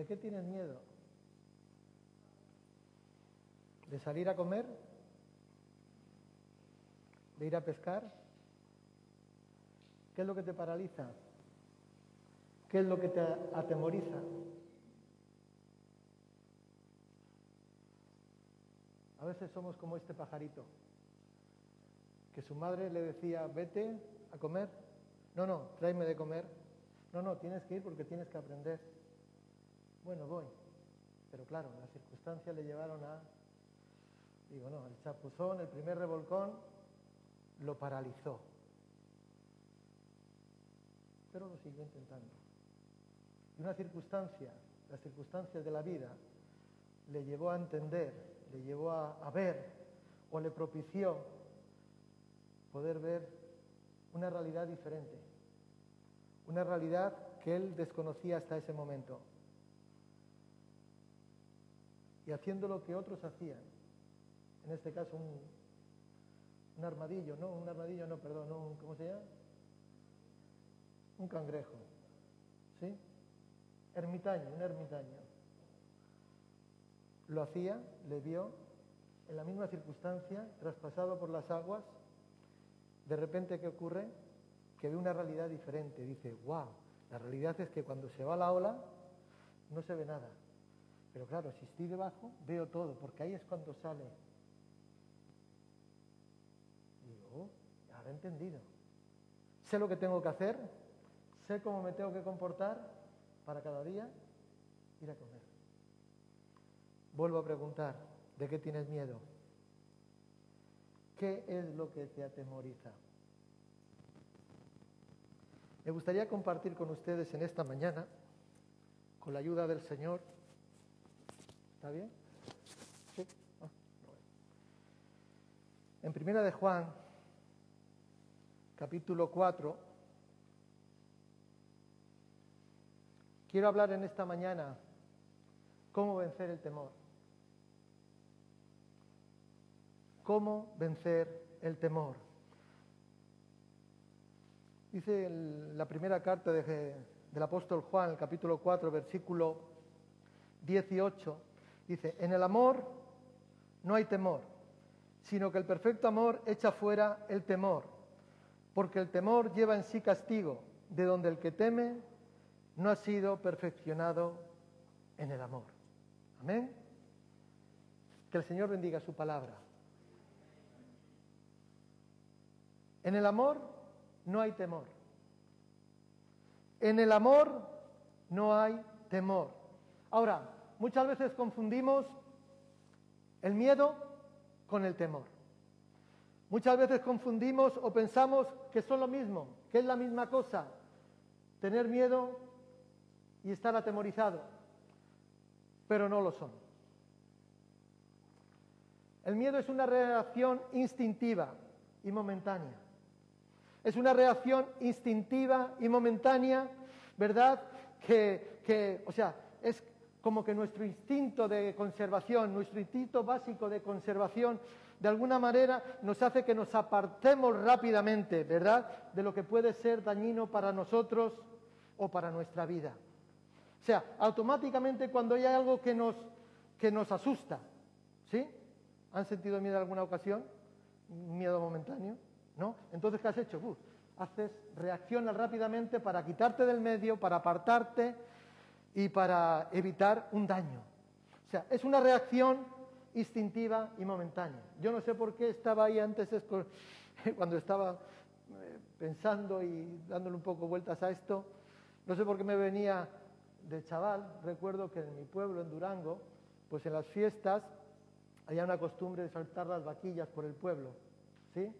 ¿De qué tienes miedo? ¿De salir a comer? ¿De ir a pescar? ¿Qué es lo que te paraliza? ¿Qué es lo que te atemoriza? A veces somos como este pajarito, que su madre le decía, vete a comer. No, no, tráeme de comer. No, no, tienes que ir porque tienes que aprender. Bueno, voy. Pero claro, las circunstancias le llevaron a, digo, no, el chapuzón, el primer revolcón, lo paralizó. Pero lo siguió intentando. Y una circunstancia, las circunstancias de la vida, le llevó a entender, le llevó a, a ver o le propició poder ver una realidad diferente, una realidad que él desconocía hasta ese momento. Y haciendo lo que otros hacían, en este caso un, armadillo, no, un armadillo, no, perdón, ¿cómo se llama? Un cangrejo, ¿sí? Ermitaño, un ermitaño. Lo hacía, le vio, en la misma circunstancia, traspasado por las aguas, de repente, ¿qué ocurre? Que ve una realidad diferente. Dice, wow, la realidad es que cuando se va la ola, no se ve nada. Pero claro, si estoy debajo, veo todo, porque ahí es cuando sale. Digo, oh, ahora he entendido. Sé lo que tengo que hacer, sé cómo me tengo que comportar para cada día ir a comer. Vuelvo a preguntar, ¿de qué tienes miedo? ¿Qué es lo que te atemoriza? Me gustaría compartir con ustedes en esta mañana, con la ayuda del Señor, ¿está bien? Sí. Ah, en primera de Juan, capítulo 4, quiero hablar en esta mañana cómo vencer el temor. cómo vencer el temor. Dice la primera carta del apóstol Juan, el capítulo 4, versículo 18, dice, en el amor no hay temor, sino que el perfecto amor echa fuera el temor, porque el temor lleva en sí castigo, de donde el que teme no ha sido perfeccionado en el amor. Amén. Que el Señor bendiga su palabra. En el amor no hay temor. En el amor no hay temor. Ahora, muchas veces confundimos el miedo con el temor. Muchas veces confundimos o pensamos que son lo mismo, que es la misma cosa, tener miedo y estar atemorizado, pero no lo son. El miedo es una reacción instintiva y momentánea. Es una reacción instintiva y momentánea, ¿verdad? Que, o sea, es como que nuestro instinto de conservación, nuestro instinto básico de conservación, de alguna manera nos hace que nos apartemos rápidamente, ¿verdad?, de lo que puede ser dañino para nosotros o para nuestra vida. O sea, automáticamente cuando hay algo que nos, que nos asusta, ¿sí? ¿Han sentido miedo en alguna ocasión? Miedo momentáneo. ¿no? Entonces, ¿qué has hecho? haces, reaccionas rápidamente para quitarte del medio, para apartarte y para evitar un daño. O sea, es una reacción instintiva y momentánea. Yo no sé por qué estaba ahí antes, cuando estaba eh, pensando y dándole un poco vueltas a esto, no sé por qué me venía de chaval, recuerdo que en mi pueblo, en Durango, pues en las fiestas había una costumbre de saltar las vaquillas por el pueblo, ¿sí?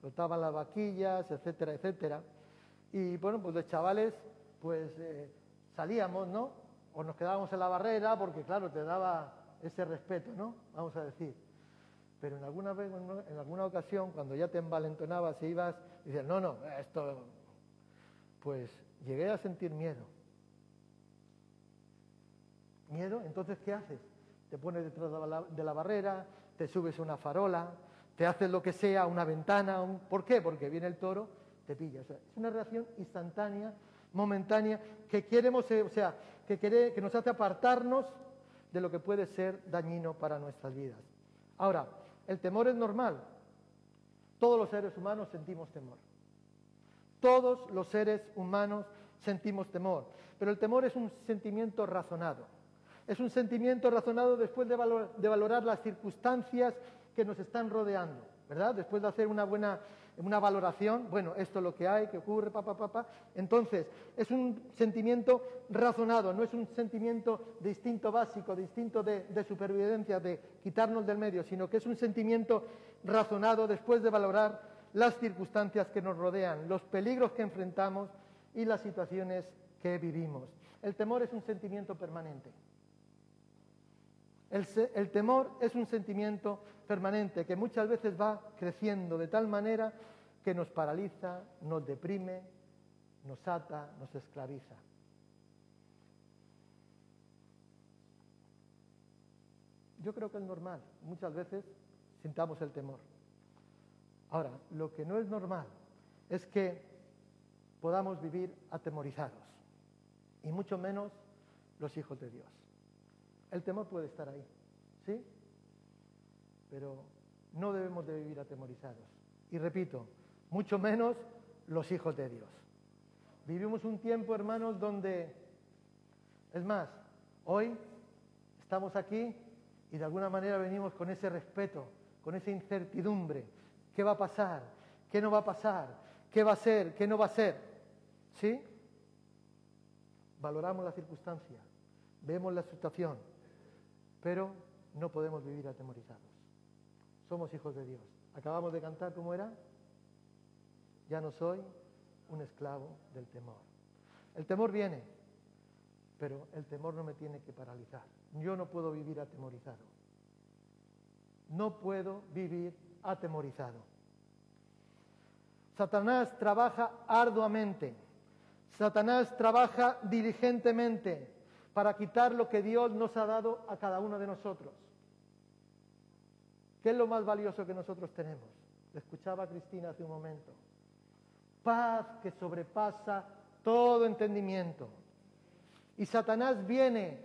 flotaban las vaquillas, etcétera, etcétera. Y bueno, pues de chavales, pues eh, salíamos, ¿no? O nos quedábamos en la barrera porque, claro, te daba ese respeto, ¿no? Vamos a decir. Pero en alguna, vez, en alguna ocasión, cuando ya te envalentonabas e ibas, dices, no, no, esto, pues llegué a sentir miedo. Miedo, entonces, ¿qué haces? Te pones detrás de la barrera, te subes a una farola, te haces lo que sea, una ventana, un... ¿por qué? Porque viene el toro, te pilla. es una reacción instantánea momentánea que queremos, eh, o sea, que, quiere, que nos hace apartarnos de lo que puede ser dañino para nuestras vidas. Ahora, el temor es normal. Todos los seres humanos sentimos temor. Todos los seres humanos sentimos temor. Pero el temor es un sentimiento razonado. Es un sentimiento razonado después de, valorar las circunstancias que nos están rodeando, ¿verdad? Después de hacer una buena una valoración, bueno, esto es lo que hay, que ocurre, papá, papá. Entonces, es un sentimiento razonado, no es un sentimiento de instinto básico, de instinto de, de supervivencia, de quitarnos del medio, sino que es un sentimiento razonado después de valorar las circunstancias que nos rodean, los peligros que enfrentamos y las situaciones que vivimos. El temor es un sentimiento permanente. El, temor es un sentimiento permanente que muchas veces va creciendo de tal manera que nos paraliza, nos deprime, nos ata, nos esclaviza. Yo creo que es normal, muchas veces sintamos el temor. Ahora, lo que no es normal es que podamos vivir atemorizados, y mucho menos los hijos de Dios. El temor puede estar ahí, ¿sí? Pero no debemos de vivir atemorizados. Y repito, mucho menos los hijos de Dios. Vivimos un tiempo, hermanos, donde, es más, hoy estamos aquí y de alguna manera venimos con ese respeto, con esa incertidumbre. ¿Qué va a pasar? ¿Qué no va a pasar? ¿Qué va a ser? ¿Qué no va a ser? ¿Sí? Valoramos la circunstancia, vemos la situación, pero no podemos vivir atemorizados. Somos hijos de Dios. Acabamos de cantar cómo era. Ya no soy un esclavo del temor. El temor viene, pero el temor no me tiene que paralizar. Yo no puedo vivir atemorizado. No puedo vivir atemorizado. Satanás trabaja arduamente. Satanás trabaja diligentemente para quitar lo que Dios nos ha dado a cada uno de nosotros. ¿Qué es lo más valioso que nosotros tenemos? Le escuchaba Cristina hace un momento. Paz que sobrepasa todo entendimiento. Y Satanás viene,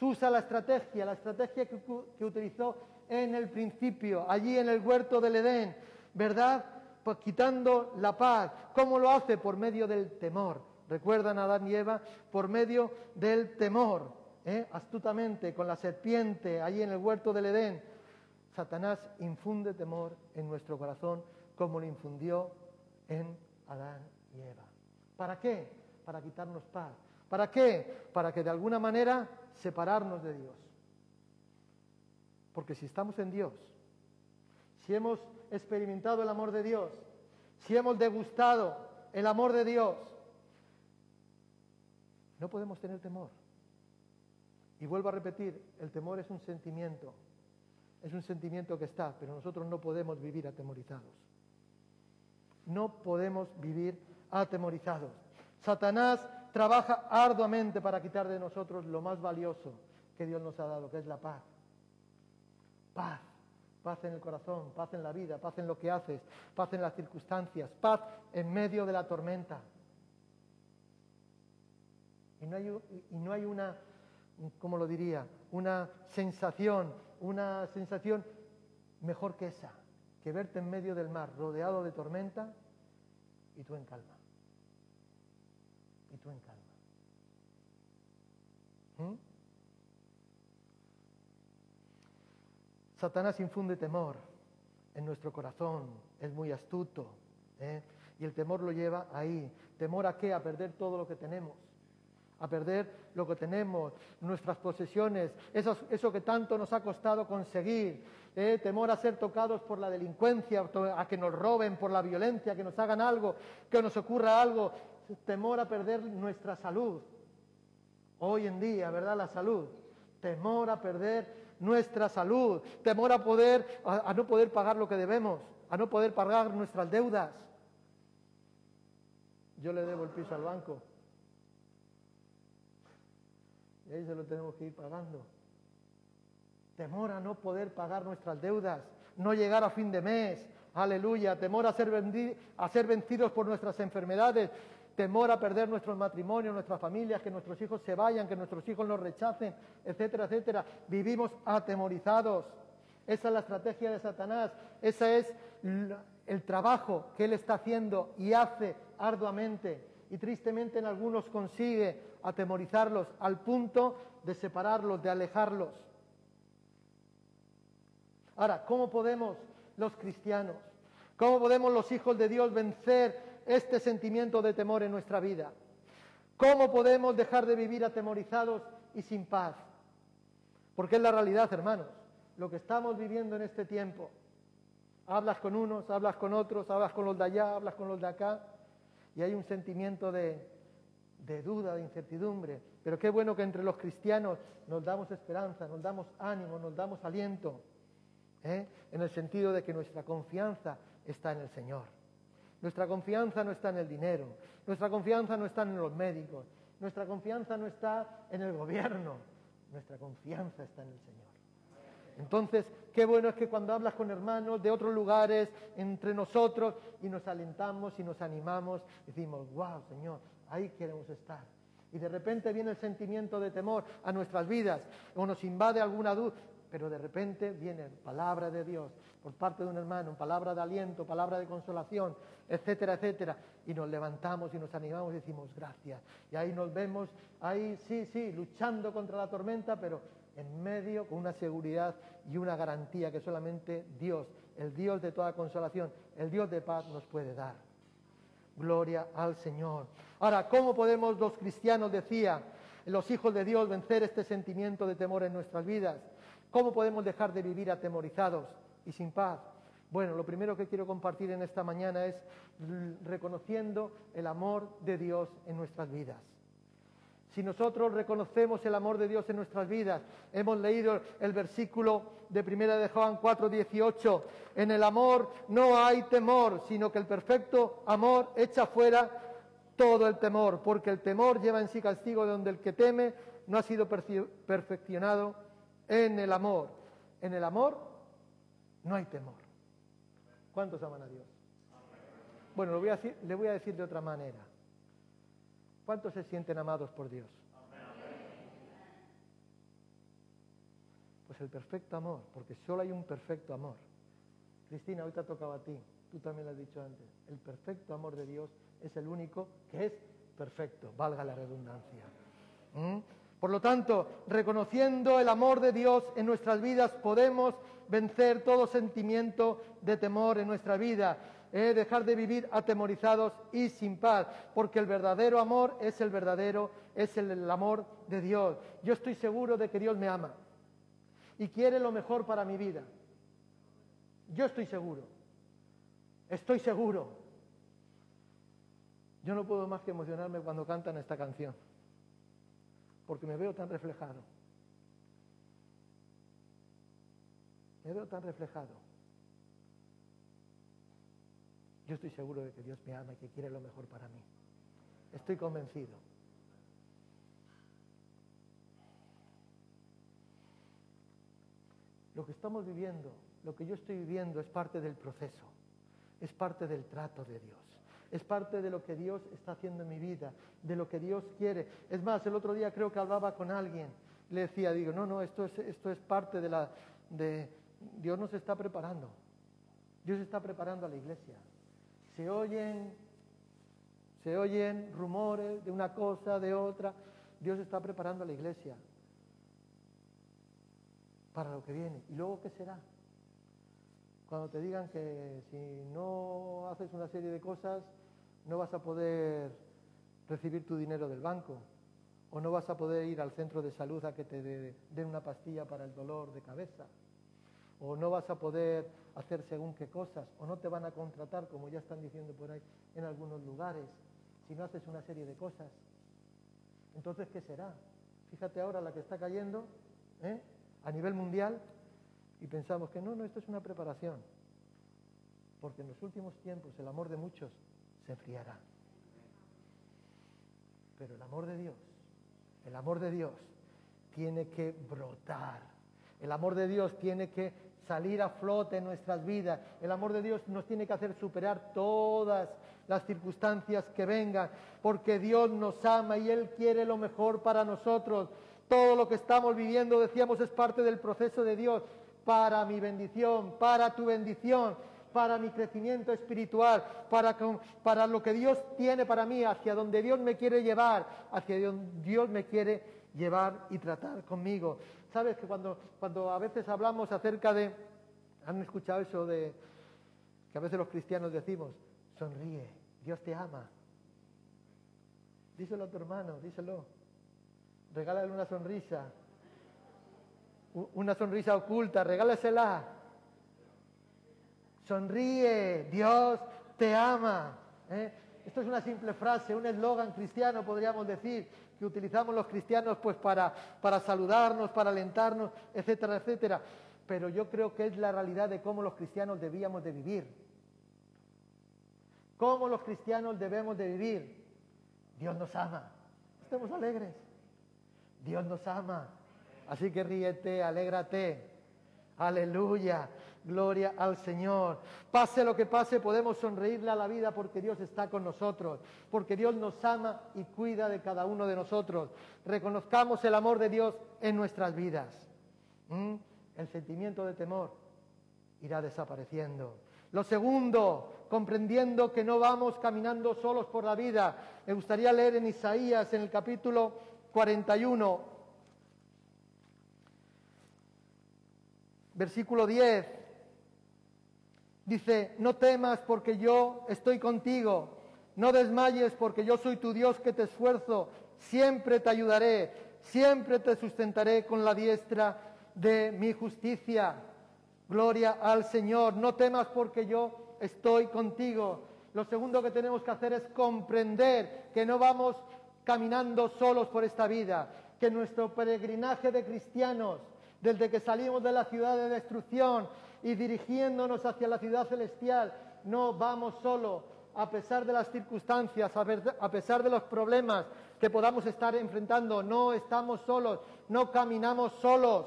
usa la estrategia, la estrategia que, que utilizó en el principio, allí en el huerto del Edén, ¿verdad? Pues quitando la paz. ¿Cómo lo hace? Por medio del temor recuerdan a Adán y Eva, por medio del temor, ¿eh? astutamente con la serpiente allí en el huerto del Edén. Satanás infunde temor en nuestro corazón como lo infundió en Adán y Eva. ¿Para qué? Para quitarnos paz. ¿Para qué? Para que de alguna manera separarnos de Dios. Porque si estamos en Dios, si hemos experimentado el amor de Dios, si hemos degustado el amor de Dios, no podemos tener temor. Y vuelvo a repetir, el temor es un sentimiento, es un sentimiento que está, pero nosotros no podemos vivir atemorizados. No podemos vivir atemorizados. Satanás trabaja arduamente para quitar de nosotros lo más valioso que Dios nos ha dado, que es la paz. Paz, paz en el corazón, paz en la vida, paz en lo que haces, paz en las circunstancias, paz en medio de la tormenta. Y no hay, una, ¿cómo lo diría? Una sensación, una sensación mejor que esa, que verte en medio del mar, rodeado de tormenta y tú en calma. Y tú en calma. ¿Mm? Satanás infunde temor en nuestro corazón, es muy astuto. ¿eh? Y el temor lo lleva ahí. ¿Temor a qué? A perder todo lo que tenemos a perder lo que tenemos, nuestras posesiones, eso, eso que tanto nos ha costado conseguir, eh, temor a ser tocados por la delincuencia, a que nos roben por la violencia, que nos hagan algo, que nos ocurra algo, temor a perder nuestra salud. Hoy en día, ¿verdad? La salud. Temor a perder nuestra salud, temor a poder a no poder pagar lo que debemos, a no poder pagar nuestras deudas. Yo le debo el piso al banco. Y ahí se lo tenemos que ir pagando. Temor a no poder pagar nuestras deudas, no llegar a fin de mes. Aleluya. Temor a ser, a ser vencidos por nuestras enfermedades. temor a perder nuestros matrimonios, nuestras familias, que nuestros hijos se vayan, que nuestros hijos nos rechacen, etcétera, etcétera. Vivimos atemorizados. Esa es la estrategia de Satanás, ese es el trabajo que él está haciendo y hace arduamente y tristemente en algunos consigue atemorizarlos al punto de separarlos, de alejarlos. Ahora, ¿cómo podemos los cristianos, cómo podemos los hijos de Dios vencer este sentimiento de temor en nuestra vida? ¿Cómo podemos dejar de vivir atemorizados y sin paz? Porque es la realidad, hermanos lo que estamos viviendo en este tiempo. Hablas con unos, hablas con otros, hablas con los de allá, hablas con los de acá, y hay un sentimiento de, duda, de incertidumbre. Pero qué bueno que entre los cristianos nos damos esperanza, nos damos ánimo, nos damos aliento, ¿eh? en el sentido de que nuestra confianza está en el Señor. Nuestra confianza no está en el dinero, nuestra confianza no está en los médicos, nuestra confianza no está en el gobierno, nuestra confianza está en el Señor. Entonces, qué bueno es que cuando hablas con hermanos de otros lugares, entre nosotros, y nos alentamos y nos animamos, decimos, wow, Señor, ahí queremos estar. Y de repente viene el sentimiento de temor a nuestras vidas, o nos invade alguna duda, pero de repente viene palabra de Dios por parte de un hermano, palabra de aliento, palabra de consolación, etcétera, etcétera, y nos levantamos y nos animamos y decimos gracias. Y ahí nos vemos, ahí sí, sí, luchando contra la tormenta, pero en medio con una seguridad y una garantía que solamente Dios, el Dios de toda consolación, el Dios de paz nos puede dar. Gloria al Señor. Ahora, ¿cómo podemos los cristianos, decía, los hijos de Dios, vencer este sentimiento de temor en nuestras vidas? ¿Cómo podemos dejar de vivir atemorizados y sin paz? Bueno, lo primero que quiero compartir en esta mañana es reconociendo el amor de Dios en nuestras vidas. Si nosotros reconocemos el amor de Dios en nuestras vidas, hemos leído el versículo de primera de Juan 4, 18, en el amor no hay temor, sino que el perfecto amor echa fuera todo el temor, porque el temor lleva en sí castigo de donde el que teme no ha sido perfeccionado en el amor. En el amor no hay temor. ¿Cuántos aman a Dios? Bueno, lo voy a decir, le voy a decir de otra manera. ¿Cuántos se sienten amados por Dios? Pues el perfecto amor, porque solo hay un perfecto amor. Cristina, hoy te ha tocado a ti, tú también lo has dicho antes. El perfecto amor de Dios es el único que es perfecto, valga la redundancia. ¿Mm? Por lo tanto, reconociendo el amor de Dios en nuestras vidas, podemos vencer todo sentimiento de temor en nuestra vida dejar de vivir atemorizados y sin paz, porque el verdadero amor es el verdadero, es el, amor de Dios. Yo estoy seguro de que Dios me ama y quiere lo mejor para mi vida. Yo estoy seguro, estoy seguro. Yo no puedo más que emocionarme cuando cantan esta canción, porque me veo tan reflejado. Me veo tan reflejado. Yo estoy seguro de que Dios me ama y que quiere lo mejor para mí. Estoy convencido. Lo que estamos viviendo, lo que yo estoy viviendo es parte del proceso, es parte del trato de Dios, es parte de lo que Dios está haciendo en mi vida, de lo que Dios quiere. Es más, el otro día creo que hablaba con alguien, le decía, digo, no, no, esto es, esto es parte de la... De, Dios nos está preparando, Dios está preparando a la iglesia se oyen, se oyen rumores de una cosa, de otra. Dios está preparando a la iglesia para lo que viene. ¿Y luego qué será? Cuando te digan que si no haces una serie de cosas, no vas a poder recibir tu dinero del banco, o no vas a poder ir al centro de salud a que te den una pastilla para el dolor de cabeza, o no vas a poder hacer según qué cosas, o no te van a contratar, como ya están diciendo por ahí, en algunos lugares, si no haces una serie de cosas. Entonces, ¿qué será? Fíjate ahora la que está cayendo ¿eh? a nivel mundial y pensamos que no, no, esto es una preparación, porque en los últimos tiempos el amor de muchos se enfriará. Pero el amor de Dios, el amor de Dios tiene que brotar. El amor de Dios tiene que salir a flote en nuestras vidas. El amor de Dios nos tiene que hacer superar todas, las circunstancias que vengan, porque Dios nos ama y Él quiere lo mejor para nosotros. Todo lo que estamos viviendo, decíamos, es parte del proceso de Dios para mi bendición, para tu bendición, para mi crecimiento espiritual, para, para lo que Dios tiene para mí, hacia donde Dios me quiere llevar, hacia donde Dios me quiere llevar y tratar conmigo. Sabes que cuando, cuando a veces hablamos acerca de, han escuchado eso de que a veces los cristianos decimos, sonríe, Dios te ama. Díselo a tu hermano, díselo. Regálale una sonrisa. Una sonrisa oculta, regálasela. Sonríe, Dios te ama. ¿eh? Esto es una simple frase, un eslogan cristiano, podríamos decir, que utilizamos los cristianos pues para, para saludarnos, para alentarnos, etcétera, etcétera. Pero yo creo que es la realidad de cómo los cristianos debíamos de vivir. Cómo los cristianos debemos de vivir. Dios nos ama. Estemos alegres. Dios nos ama. Así que ríete, alégrate. Aleluya. Gloria al Señor. Pase lo que pase, podemos sonreírle a la vida porque Dios está con nosotros, porque Dios nos ama y cuida de cada uno de nosotros. Reconozcamos el amor de Dios en nuestras vidas. ¿Mm? El sentimiento de temor irá desapareciendo. Lo segundo, comprendiendo que no vamos caminando solos por la vida. Me gustaría leer en Isaías, en el capítulo 41, versículo 10. Dice, no temas porque yo estoy contigo, no desmayes porque yo soy tu Dios que te esfuerzo, siempre te ayudaré, siempre te sustentaré con la diestra de mi justicia. Gloria al Señor, no temas porque yo estoy contigo. Lo segundo que tenemos que hacer es comprender que no vamos caminando solos por esta vida, que nuestro peregrinaje de cristianos, desde que salimos de la ciudad de destrucción, y dirigiéndonos hacia la ciudad celestial, no vamos solo, a pesar de las circunstancias, a pesar de los problemas que podamos estar enfrentando, no estamos solos, no caminamos solos.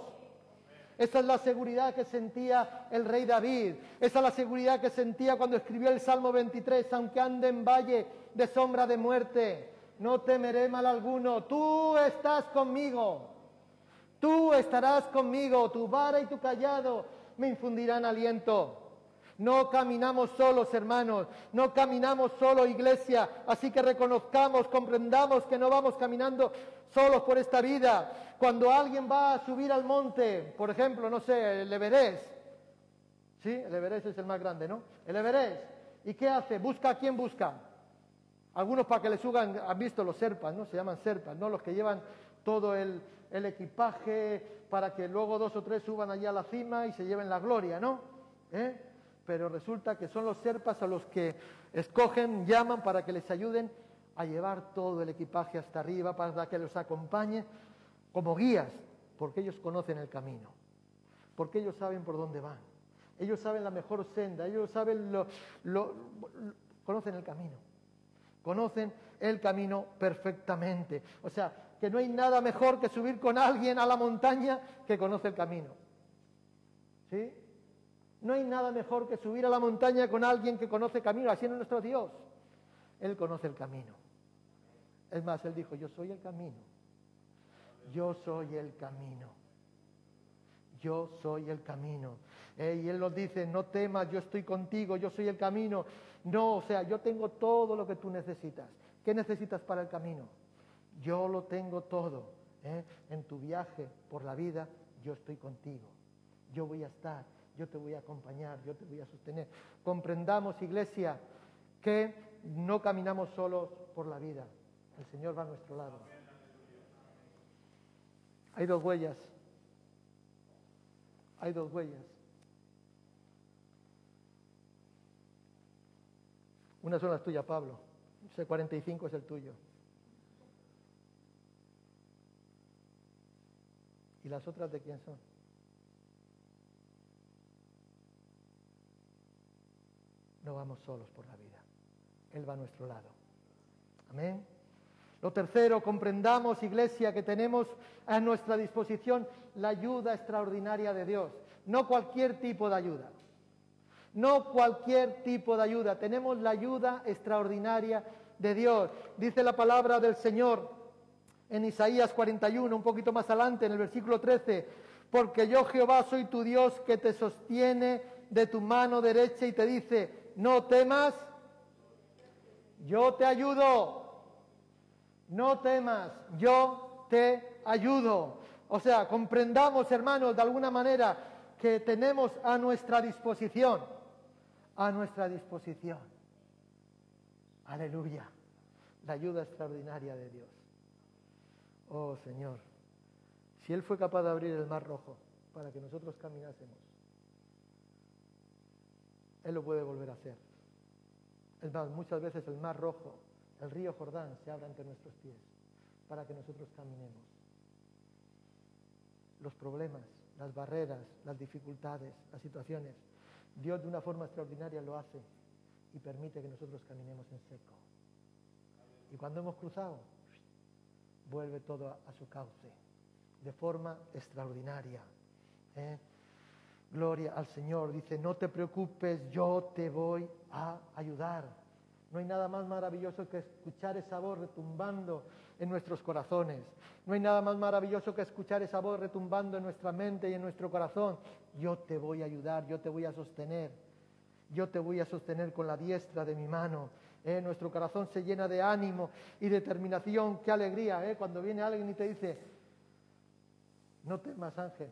Esa es la seguridad que sentía el rey David. Esa es la seguridad que sentía cuando escribió el Salmo 23, aunque ande en valle de sombra de muerte, no temeré mal alguno, tú estás conmigo, tú estarás conmigo, tu vara y tu callado me infundirán aliento. No caminamos solos, hermanos, no caminamos solo, iglesia. Así que reconozcamos, comprendamos que no vamos caminando solos por esta vida. Cuando alguien va a subir al monte, por ejemplo, no sé, el Everest, ¿sí? El Everest es el más grande, ¿no? El Everest. ¿Y qué hace? Busca a quién busca. Algunos para que le suban, han visto los serpas, ¿no? Se llaman serpas, ¿no? Los que llevan todo el, el equipaje para que luego dos o tres suban allá a la cima y se lleven la gloria, ¿no? ¿Eh? Pero resulta que son los serpas a los que escogen, llaman para que les ayuden a llevar todo el equipaje hasta arriba, para que los acompañe como guías, porque ellos conocen el camino, porque ellos saben por dónde van, ellos saben la mejor senda, ellos saben lo, lo conocen el camino, conocen el camino perfectamente. O sea, que no hay nada mejor que subir con alguien a la montaña que conoce el camino. ¿Sí? No hay nada mejor que subir a la montaña con alguien que conoce el camino. Así es nuestro Dios. Él conoce el camino. Es más, Él dijo, yo soy el camino. Yo soy el camino. Yo soy el camino. Eh, y Él nos dice, no temas, yo estoy contigo, yo soy el camino. No, o sea, yo tengo todo lo que tú necesitas. ¿Qué necesitas para el camino? Yo lo tengo todo. ¿eh? En tu viaje por la vida, yo estoy contigo. Yo voy a estar, yo te voy a acompañar, yo te voy a sostener. Comprendamos, iglesia, que no caminamos solos por la vida. El Señor va a nuestro lado. Hay dos huellas. Hay dos huellas. Una son las tuyas, Pablo. Ese 45 es el tuyo. ¿Y las otras de quién son? No vamos solos por la vida. Él va a nuestro lado. Amén. Lo tercero, comprendamos, iglesia, que tenemos a nuestra disposición la ayuda extraordinaria de Dios. No cualquier tipo de ayuda. No cualquier tipo de ayuda, tenemos la ayuda extraordinaria de Dios. Dice la palabra del Señor en Isaías 41, un poquito más adelante, en el versículo 13, porque yo Jehová soy tu Dios que te sostiene de tu mano derecha y te dice, no temas, yo te ayudo, no temas, yo te ayudo. O sea, comprendamos, hermanos, de alguna manera que tenemos a nuestra disposición, a nuestra disposición. Aleluya, la ayuda extraordinaria de Dios. Oh Señor, si Él fue capaz de abrir el mar rojo para que nosotros caminásemos, Él lo puede volver a hacer. Es más, muchas veces el mar rojo, el río Jordán, se abre ante nuestros pies para que nosotros caminemos. Los problemas, las barreras, las dificultades, las situaciones, Dios de una forma extraordinaria lo hace y permite que nosotros caminemos en seco. Y cuando hemos cruzado, vuelve todo a, su cauce, de forma extraordinaria. ¿eh? Gloria al Señor. Dice, no te preocupes, yo te voy a ayudar. No hay nada más maravilloso que escuchar esa voz retumbando en nuestros corazones. No hay nada más maravilloso que escuchar esa voz retumbando en nuestra mente y en nuestro corazón. Yo te voy a ayudar, yo te voy a sostener. Yo te voy a sostener con la diestra de mi mano. ¿eh? Nuestro corazón se llena de ánimo y determinación. Qué alegría ¿eh? cuando viene alguien y te dice, no temas Ángel,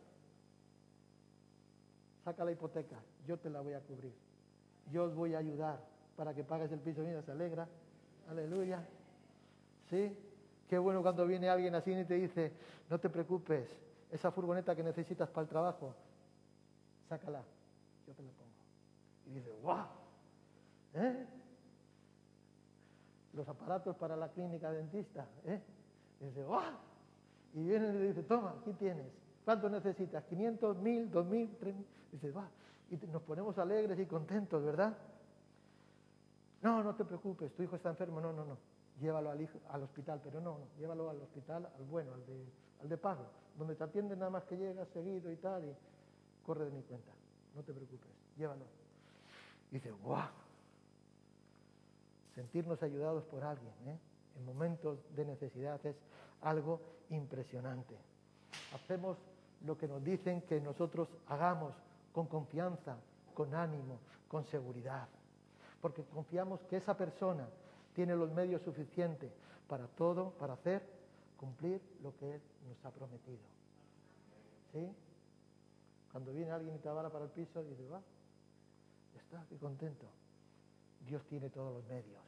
saca la hipoteca, yo te la voy a cubrir. Yo os voy a ayudar para que pagues el piso. Mira, se alegra. Aleluya. ¿Sí? Qué bueno cuando viene alguien así y te dice, no te preocupes, esa furgoneta que necesitas para el trabajo, sácala, yo te la pongo. Y dice, ¡guau! ¿Eh? los aparatos para la clínica dentista. ¿eh? Y dice, ¡guau! Y viene y le dice, toma, aquí tienes. ¿Cuánto necesitas? ¿500, 1000, 2000, 3000? Dice, va. Y nos ponemos alegres y contentos, ¿verdad? No, no te preocupes, tu hijo está enfermo. No, no, no. Llévalo al, hospital, pero no, no. Llévalo al hospital, al bueno, al de, al de pago, donde te atienden nada más que llegas seguido y tal, y corre de mi cuenta. No te preocupes, llévalo. Y dice, ¡guau! sentirnos ayudados por alguien ¿eh? en momentos de necesidad es algo impresionante. Hacemos lo que nos dicen que nosotros hagamos con confianza, con ánimo, con seguridad, porque confiamos que esa persona tiene los medios suficientes para todo, para hacer, cumplir lo que Él nos ha prometido. ¿Sí? Cuando viene alguien y te avara para el piso, dice, va, está, qué contento. Dios tiene todos los medios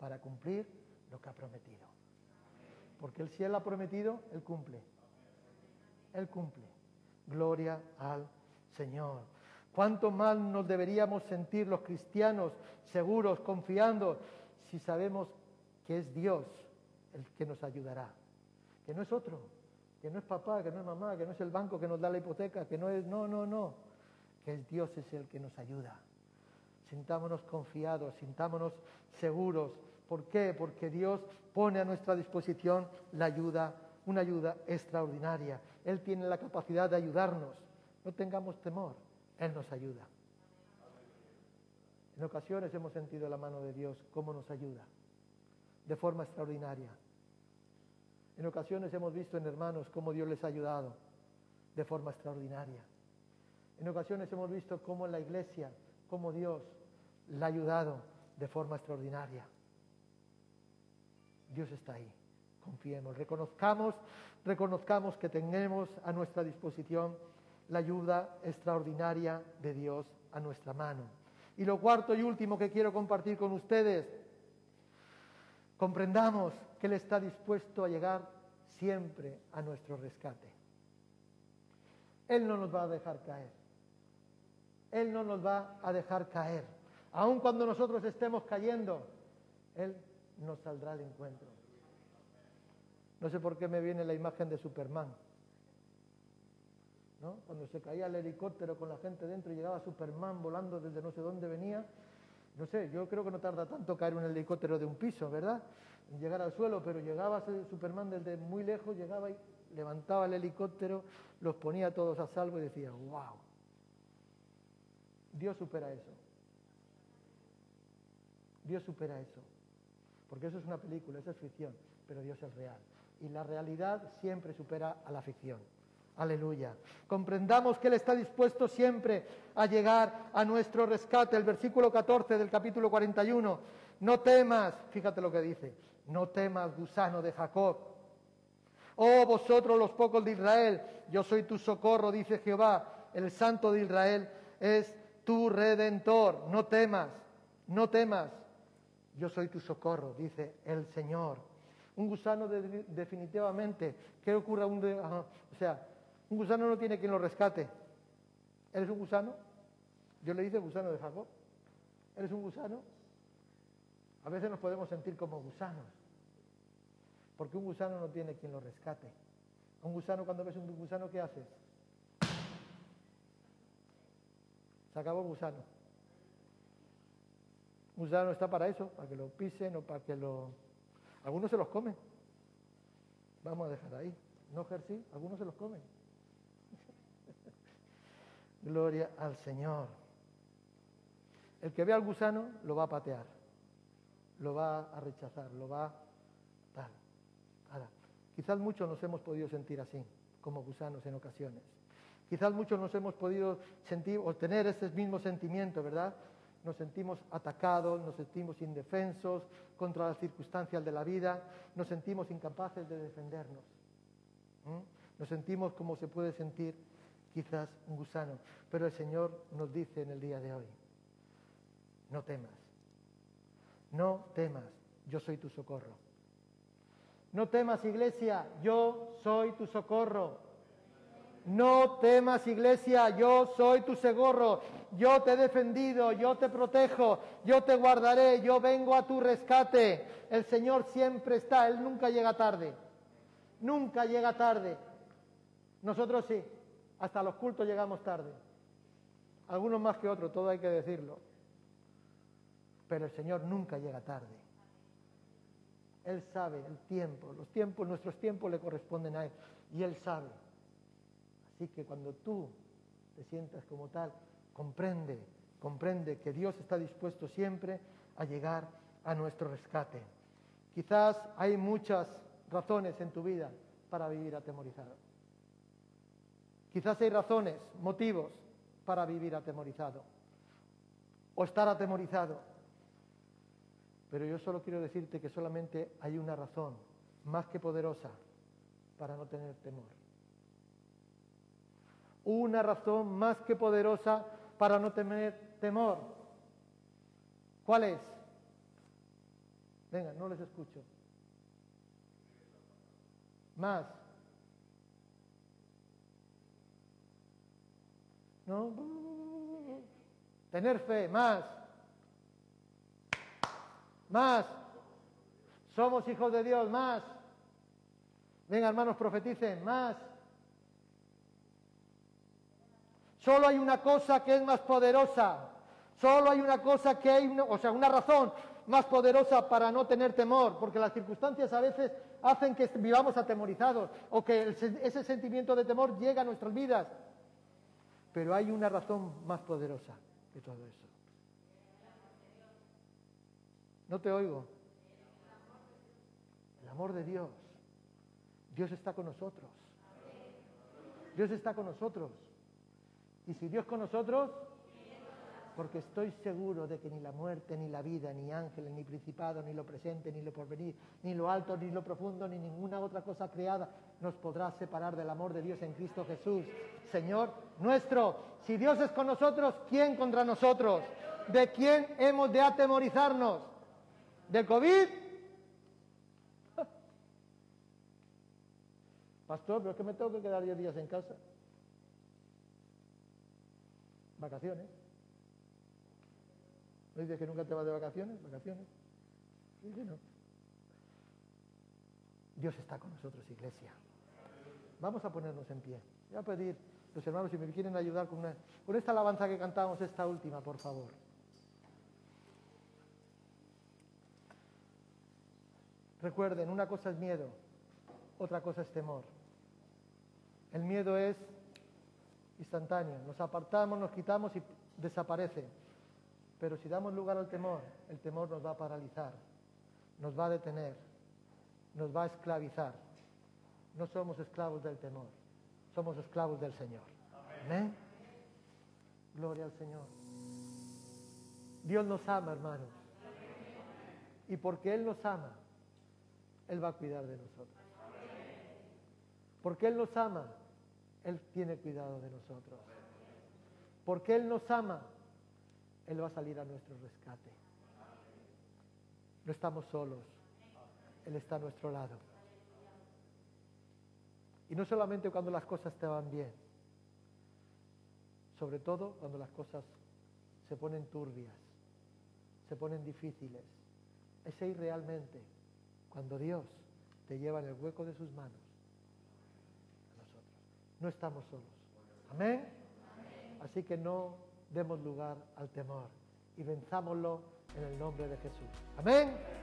para cumplir lo que ha prometido. Porque Él si Él ha prometido, Él cumple. Él cumple. Gloria al Señor. ¿Cuánto mal nos deberíamos sentir los cristianos seguros, confiando, si sabemos que es Dios el que nos ayudará? Que no es otro, que no es papá, que no es mamá, que no es el banco que nos da la hipoteca, que no es, no, no, no, que es Dios es el que nos ayuda. Sintámonos confiados, sintámonos seguros. ¿Por qué? Porque Dios pone a nuestra disposición la ayuda, una ayuda extraordinaria. Él tiene la capacidad de ayudarnos. No tengamos temor, Él nos ayuda. En ocasiones hemos sentido la mano de Dios, cómo nos ayuda, de forma extraordinaria. En ocasiones hemos visto en hermanos cómo Dios les ha ayudado de forma extraordinaria. En ocasiones hemos visto cómo en la iglesia, cómo Dios la ha ayudado de forma extraordinaria. Dios está ahí. Confiemos, reconozcamos, reconozcamos que tenemos a nuestra disposición la ayuda extraordinaria de Dios a nuestra mano. Y lo cuarto y último que quiero compartir con ustedes, comprendamos que Él está dispuesto a llegar siempre a nuestro rescate. Él no nos va a dejar caer. Él no nos va a dejar caer. Aun cuando nosotros estemos cayendo, Él nos saldrá al encuentro. No sé por qué me viene la imagen de Superman. ¿No? Cuando se caía el helicóptero con la gente dentro y llegaba Superman volando desde no sé dónde venía. No sé, yo creo que no tarda tanto caer un helicóptero de un piso, ¿verdad? Llegar al suelo, pero llegaba Superman desde muy lejos, llegaba y levantaba el helicóptero, los ponía todos a salvo y decía, wow. Dios supera eso. Dios supera eso. Porque eso es una película, eso es ficción, pero Dios es real. Y la realidad siempre supera a la ficción. Aleluya. Comprendamos que Él está dispuesto siempre a llegar a nuestro rescate. El versículo 14 del capítulo 41. No temas, fíjate lo que dice, no temas, gusano de Jacob. Oh vosotros los pocos de Israel, yo soy tu socorro, dice Jehová, el santo de Israel es tu redentor. No temas, no temas. Yo soy tu socorro, dice el Señor. Un gusano definitivamente, ¿qué ocurre? Un o sea, un gusano no tiene quien lo rescate. ¿Eres un gusano? Yo le dice gusano de Jacob. ¿Eres un gusano? A veces nos podemos sentir como gusanos, porque un gusano no tiene quien lo rescate. Un gusano, cuando ves un gusano, ¿qué haces? Se acabó el gusano. Un gusano está para eso, para que lo pisen o para que lo... Algunos se los comen. Vamos a dejar ahí. No ejercí, algunos se los comen. Gloria al Señor. El que ve al gusano lo va a patear, lo va a rechazar, lo va a tal. quizás muchos nos hemos podido sentir así, como gusanos en ocasiones. Quizás muchos nos hemos podido sentir o tener ese mismo sentimiento, ¿verdad? Nos sentimos atacados, nos sentimos indefensos contra las circunstancias de la vida, nos sentimos incapaces de defendernos. Nos sentimos como se puede sentir quizás un gusano. Pero el Señor nos dice en el día de hoy, no temas, no temas, yo soy tu socorro. No temas, iglesia, yo soy tu socorro. No temas, iglesia, yo soy tu socorro. Yo te he defendido, yo te protejo, yo te guardaré, yo vengo a tu rescate. El Señor siempre está, Él nunca llega tarde. Nunca llega tarde. Nosotros sí. Hasta los cultos llegamos tarde. Algunos más que otros, todo hay que decirlo. Pero el Señor nunca llega tarde. Él sabe el tiempo, los tiempos, nuestros tiempos le corresponden a Él. Y Él sabe. Así que cuando tú te sientas como tal, comprende, comprende que Dios está dispuesto siempre a llegar a nuestro rescate. Quizás hay muchas razones en tu vida para vivir atemorizado. Quizás hay razones, motivos para vivir atemorizado o estar atemorizado. Pero yo solo quiero decirte que solamente hay una razón más que poderosa para no tener temor. Una razón más que poderosa para no tener temor. ¿Cuál es? Venga, no les escucho. Más. ¿No? Tener fe, más. Más. Somos hijos de Dios, más. Venga, hermanos, profeticen, más. Solo hay una cosa que es más poderosa. Solo hay una cosa que hay, o sea, una razón más poderosa para no tener temor, porque las circunstancias a veces hacen que vivamos atemorizados o que ese sentimiento de temor llega a nuestras vidas. Pero hay una razón más poderosa que todo eso. No te oigo. El amor de Dios. Dios está con nosotros. Dios está con nosotros. Y si Dios con nosotros, porque estoy seguro de que ni la muerte, ni la vida, ni ángeles, ni principado, ni lo presente, ni lo porvenir, ni lo alto, ni lo profundo, ni ninguna otra cosa creada nos podrá separar del amor de Dios en Cristo Jesús, Señor nuestro. Si Dios es con nosotros, ¿quién contra nosotros? ¿De quién hemos de atemorizarnos? ¿De COVID? Pastor, pero es que me tengo que quedar 10 días en casa. Vacaciones. ¿No dices que nunca te vas de vacaciones? ¿Vacaciones? Dios está con nosotros, iglesia. Vamos a ponernos en pie. Voy a pedir, los hermanos, si me quieren ayudar con, con esta alabanza que cantamos, esta última, por favor. Recuerden, una cosa es miedo, otra cosa es temor. El miedo es instantáneo. Nos apartamos, nos quitamos y desaparece. Pero si damos lugar al temor, el temor nos va a paralizar, nos va a detener, nos va a esclavizar. No somos esclavos del temor, somos esclavos del Señor. Amén. Gloria al Señor. Dios nos ama, hermanos. Y porque Él nos ama, Él va a cuidar de nosotros. Porque Él nos ama, Él tiene cuidado de nosotros. Porque Él nos ama, Él va a salir a nuestro rescate. No estamos solos, Él está a nuestro lado. Y no solamente cuando las cosas te van bien, sobre todo cuando las cosas se ponen turbias, se ponen difíciles. Es ahí realmente cuando Dios te lleva en el hueco de sus manos a nosotros. No estamos solos. Amén. Así que no demos lugar al temor y venzámoslo en el nombre de Jesús. Amén.